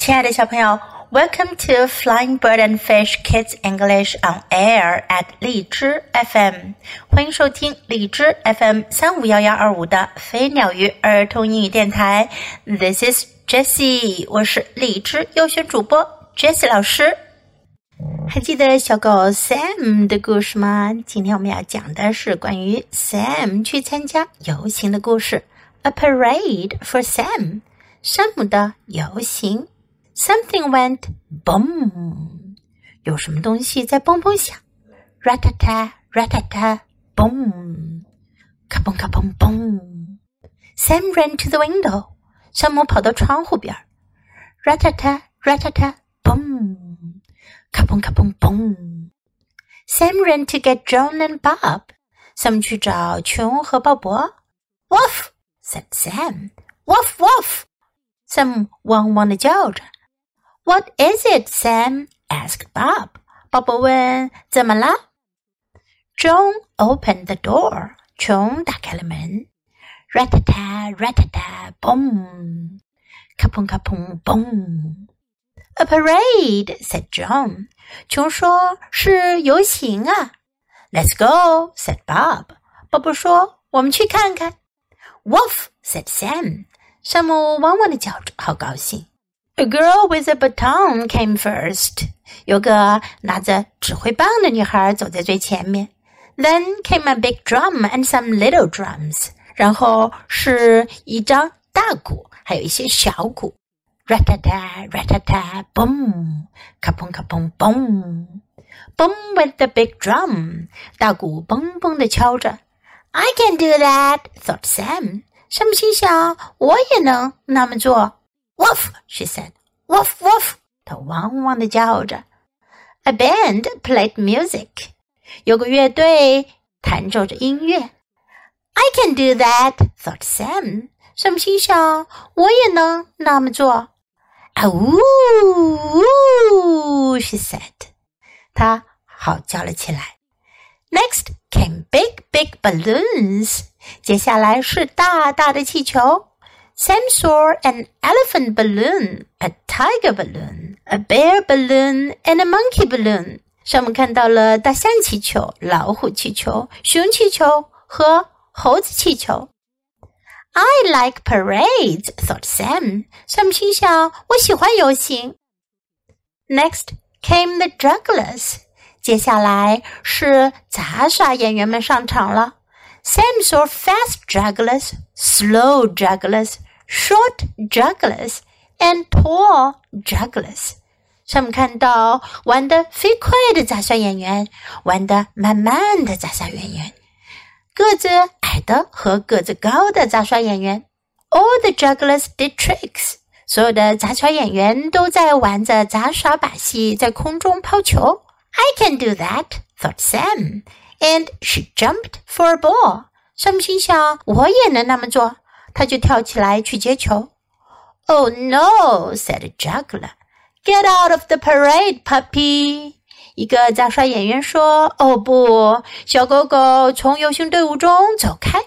亲爱的小朋友，Welcome to Flying Bird and Fish Kids English on Air at 荔枝 FM，欢迎收听荔枝 FM 三五幺幺二五的飞鸟鱼儿童英语电台。This is Jessie，我是荔枝优选主播 Jessie 老师。还记得小狗 Sam 的故事吗？今天我们要讲的是关于 Sam 去参加游行的故事。A parade for Sam，山姆的游行。Something went boom，有什么东西在嘣嘣响，ratata ratata boom，咔嘣咔嘣嘣。Sam ran to the window，山姆跑到窗户边，ratata ratata boom，咔嘣咔嘣嘣。Sam ran to get Joan and Bob，们去找琼和鲍勃。Woof! said Sam，woof woof，Sam 汪汪的叫着。what is it, Sam? asked Bob. Bob 问：“怎么了？”Joan opened the door. Joan 打开了门。Rat-a-tat, boom. Kapung, kapung, boom. A parade, said Joan. 琼说：“是游行啊。” Let's go, said Bob. Bob 说：“我们去看看。” Woof, said Sam. 山姆汪汪的叫着，好高兴。a girl with a baton came first. 有个拿着指挥棒的女孩走在最前面。Then came a big drum and some little drums. 然后是一张大鼓，还有一些小鼓。Rat-a-tat, rat-a-tat, boom, ka-pum, ka-pum, boom. Boom with the big drum. 大鼓嘣嘣的敲着。I can do that, thought Sam. 山姆心想，我也能那么做。 Woof, she said. Woof, woof. 她汪汪的叫着。A band played music. 有个乐队弹奏着音乐。I can do that, thought Sam. 山姆心想，我也能那么做。啊呜，she said. 她嚎叫了起来。Next came big, big balloons. 接下来是大大的气球。 Sam saw an elephant balloon, a tiger balloon, a bear balloon, and a monkey balloon. 上面看到了大象气球、老虎气球、熊气球和猴子气球。I like parades, thought Sam. Sam 心想，我喜欢游行。Next came the jugglers. 接下来是杂耍演员们上场了。Sam saw fast jugglers, slow jugglers, short jugglers and tall jugglers。上面看到玩的飞快的杂耍演员，玩的慢慢的杂耍演员，个子矮的和个子高的杂耍演员。All the jugglers did tricks。所有的杂耍演员都在玩着杂耍把戏，在空中抛球。I can do that, thought Sam, and she jumped for a ball. 山姆心想，我也能那么做。 他就跳起来去接球。Oh no! said a juggler. Get out of the parade, puppy! 一个杂耍演员说：“哦不，小狗狗，从游行队伍中走开。”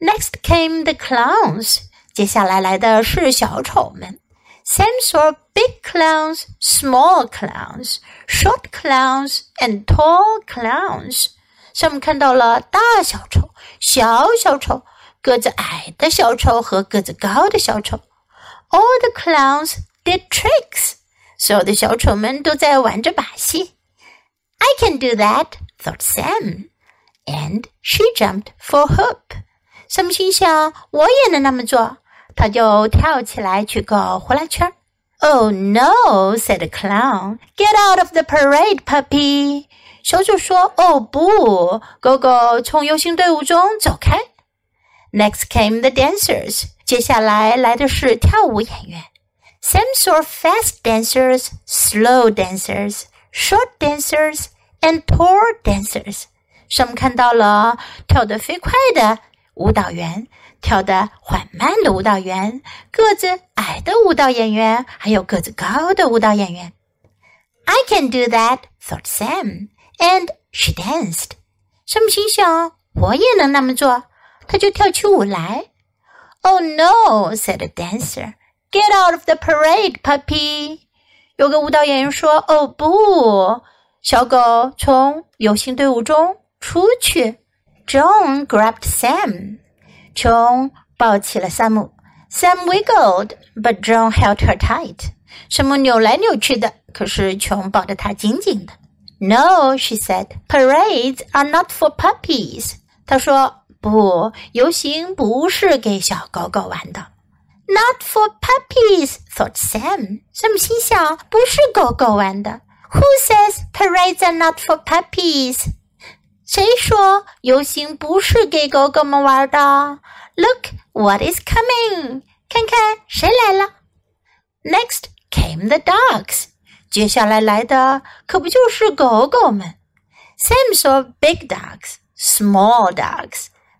Next came the clowns. 接下来来的是小丑们。Sam saw big clowns, small clowns, short clowns, and tall clowns. 上面看到了大小丑、小小丑。 个子矮的小丑和个子高的小丑。All the clowns did tricks。所有的小丑们都在玩着把戏。I can do that, thought Sam. And she jumped for hoop. Sam 心想，我也能那么做。他就跳起来去搞呼啦圈。Oh no, said the clown. Get out of the parade, puppy. 小丑说：“哦不，狗狗，从游行队伍中走开。” Next came the dancers. dancers，接下来来的是跳舞演员。Sam saw fast dancers, slow dancers, short dancers, and tall dancers。Sam 看到了跳得飞快的舞蹈员，跳得缓慢的舞蹈员，个子矮的舞蹈演员，还有个子高的舞蹈演员。I can do that, thought Sam, and she danced. Sam 他就跳起舞来。Oh no! said a dancer. Get out of the parade, puppy. 有个舞蹈演员说：“哦不，小狗从游行队伍中出去。” Joan grabbed Sam. 琼抱起了萨姆。Sam wiggled, but Joan held her tight. 山姆扭来扭去的，可是琼抱得他紧紧的。No, she said. Parades are not for puppies. 她说不，游行不是给小狗狗玩的。Not for puppies, thought Sam. Sam 心想，不是狗狗玩的。Who says parades are not for puppies? 谁说游行不是给狗狗们玩的？Look what is coming！看看谁来了。Next came the dogs。接下来来的可不就是狗狗们？Sam saw big dogs, small dogs,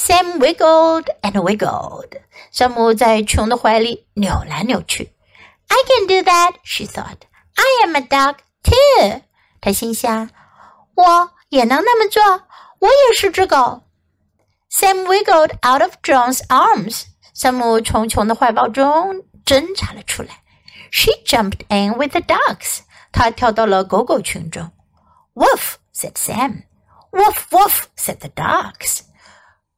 Sam wiggled and wiggled. 山姆在熊的怀里扭来扭去。I can do that, she thought. I am a dog too. 她心想，我也能那么做，我也是只狗。Sam wiggled out of Joan's arms. 山姆从熊的怀抱中挣扎了出来。She jumped in with the dogs. 她跳到了狗狗群中。Woof, said Sam. Woof, woof, said the dogs.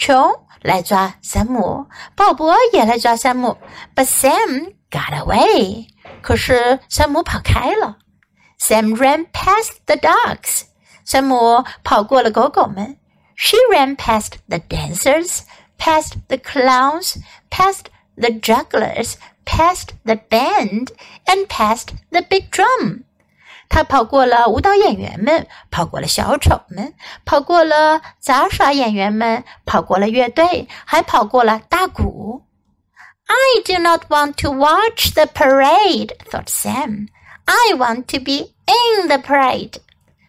琼来抓山姆，鲍勃也来抓山姆。But Sam got away。可是山姆跑开了。Sam ran past the dogs。山姆跑过了狗狗们。She ran past the dancers, past the clowns, past the jugglers, past the band, and past the big drum. 她跑过了舞蹈演员们，跑过了小丑们，跑过了杂耍演员们，跑过了乐队，还跑过了大鼓。I do not want to watch the parade, thought Sam. I want to be in the parade.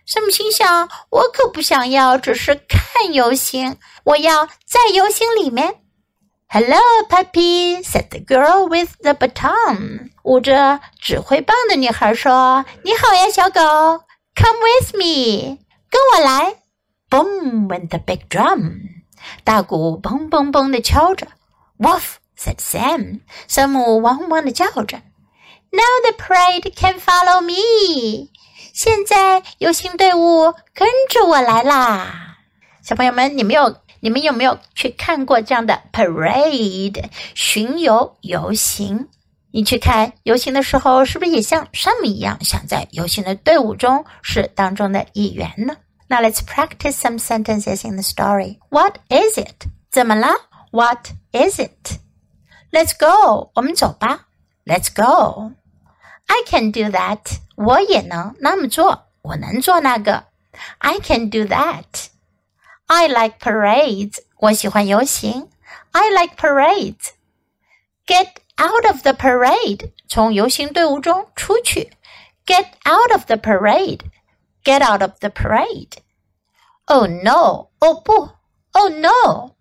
山姆心想：“我可不想要只是看游行，我要在游行里面。” Hello, puppy," said the girl with the baton. 捂着指挥棒的女孩说：“你好呀，小狗，Come with me，跟我来。” Boom went the big drum. 大鼓嘣嘣嘣的敲着。Woof, said Sam. 山姆汪汪的叫着。Now the parade can follow me. 现在游行队伍跟着我来啦！小朋友们，你们有你们有没有去看过这样的 parade 巡游游行？你去看游行的时候，是不是也像山姆一样，想在游行的队伍中是当中的一员呢？Now let's practice some sentences in the story. What is it? 怎么了？What is it? Let's go. 我们走吧。Let's go. I can do that. 我也能那么做，我能做那个。I can do that. I like parades. 我喜欢游行。I like parades. Get out of the parade. 从游行队伍中出去。Get out of the parade. Get out of the parade. Oh no! 哦不！Oh no!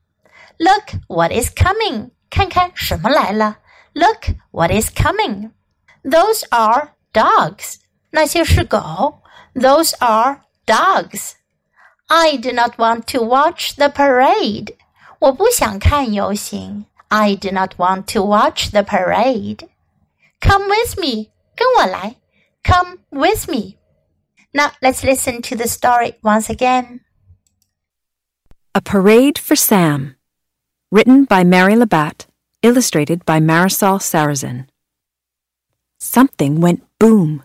Look what is coming. 看看什么来了。Look what is coming. Those are dogs. 那些是狗。Those are dogs. I do not want to watch the parade. 我不想看游行。 I do not want to watch the parade. Come with me. 跟我来。Come with me. Now let's listen to the story once again. A Parade for Sam. Written by Mary Labatt. Illustrated by Marisol Sarrazin. Something went boom.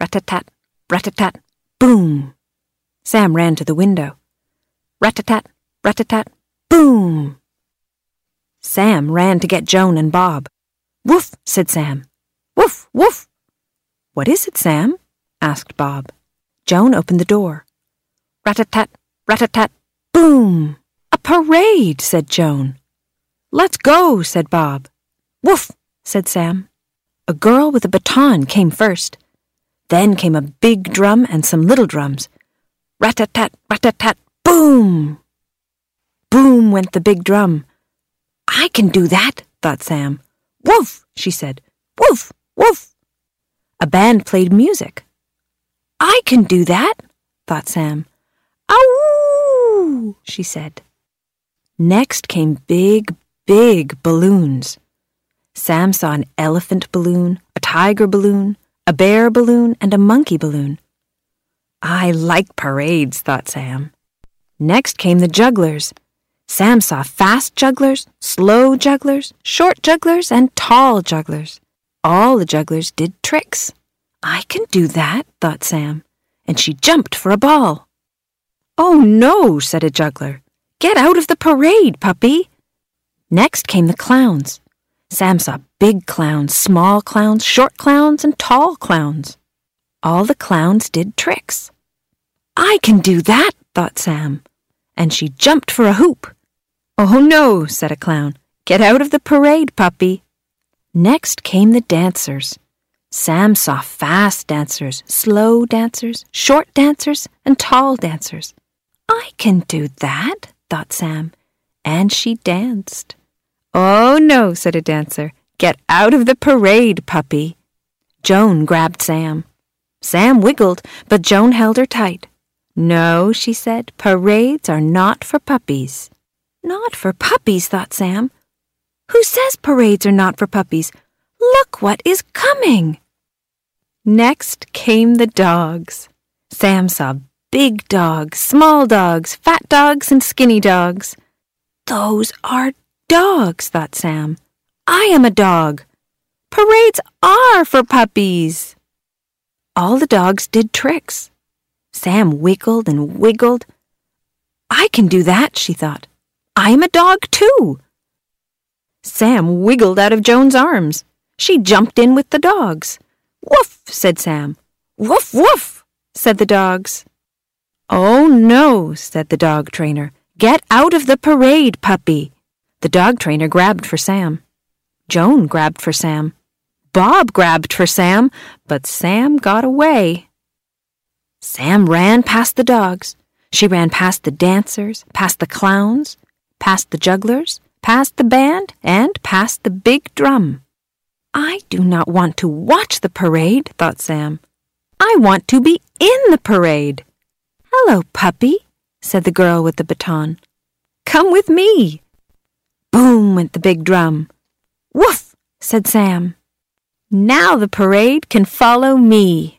Rat-a-tat, rat-a-tat, boom! Sam ran to the window. Rat-a-tat, rat-a-tat, boom! Sam ran to get Joan and Bob. Woof, said Sam. Woof, woof. What is it, Sam? asked Bob. Joan opened the door. Rat-a-tat, rat-a-tat, boom! A parade, said Joan. Let's go, said Bob. Woof, said Sam. A girl with a baton came first. Then came a big drum and some little drums. Rat-a-tat, rat-a-tat, boom! Boom went the big drum. I can do that, thought Sam. Woof, she said. Woof, woof. A band played music. I can do that, thought Sam. Ow! she said. Next came big, big balloons. Sam saw an elephant balloon, a tiger balloon, a bear balloon, and a monkey balloon. I like parades, thought Sam. Next came the jugglers. Sam saw fast jugglers, slow jugglers, short jugglers, and tall jugglers. All the jugglers did tricks. I can do that, thought Sam, and she jumped for a ball. Oh no, said a juggler. Get out of the parade, puppy. Next came the clowns. Sam saw big clowns, small clowns, short clowns, and tall clowns. All the clowns did tricks. I can do that, thought Sam, and she jumped for a hoop. Oh no, said a clown. Get out of the parade, puppy. Next came the dancers. Sam saw fast dancers, slow dancers, short dancers, and tall dancers. I can do that, thought Sam, and she danced. Oh, no, said a dancer. Get out of the parade, puppy. Joan grabbed Sam. Sam wiggled, but Joan held her tight. No, she said, parades are not for puppies. Not for puppies, thought Sam. Who says parades are not for puppies? Look what is coming! Next came the dogs. Sam saw big dogs, small dogs, fat dogs, and skinny dogs. Those are dogs, thought Sam. I am a dog. Parades are for puppies. All the dogs did tricks. Sam wiggled and wiggled. I can do that, she thought. I am a dog, too. Sam wiggled out of Joan's arms. She jumped in with the dogs. Woof, said Sam. Woof, woof, said the dogs. Oh, no, said the dog trainer. Get out of the parade, puppy. The dog trainer grabbed for Sam. Joan grabbed for Sam. Bob grabbed for Sam, but Sam got away. Sam ran past the dogs. She ran past the dancers, past the clowns, past the jugglers, past the band, and past the big drum. I do not want to watch the parade, thought Sam. I want to be in the parade. Hello, puppy, said the girl with the baton. Come with me. Boom went the big drum. Woof, said Sam. Now the parade can follow me.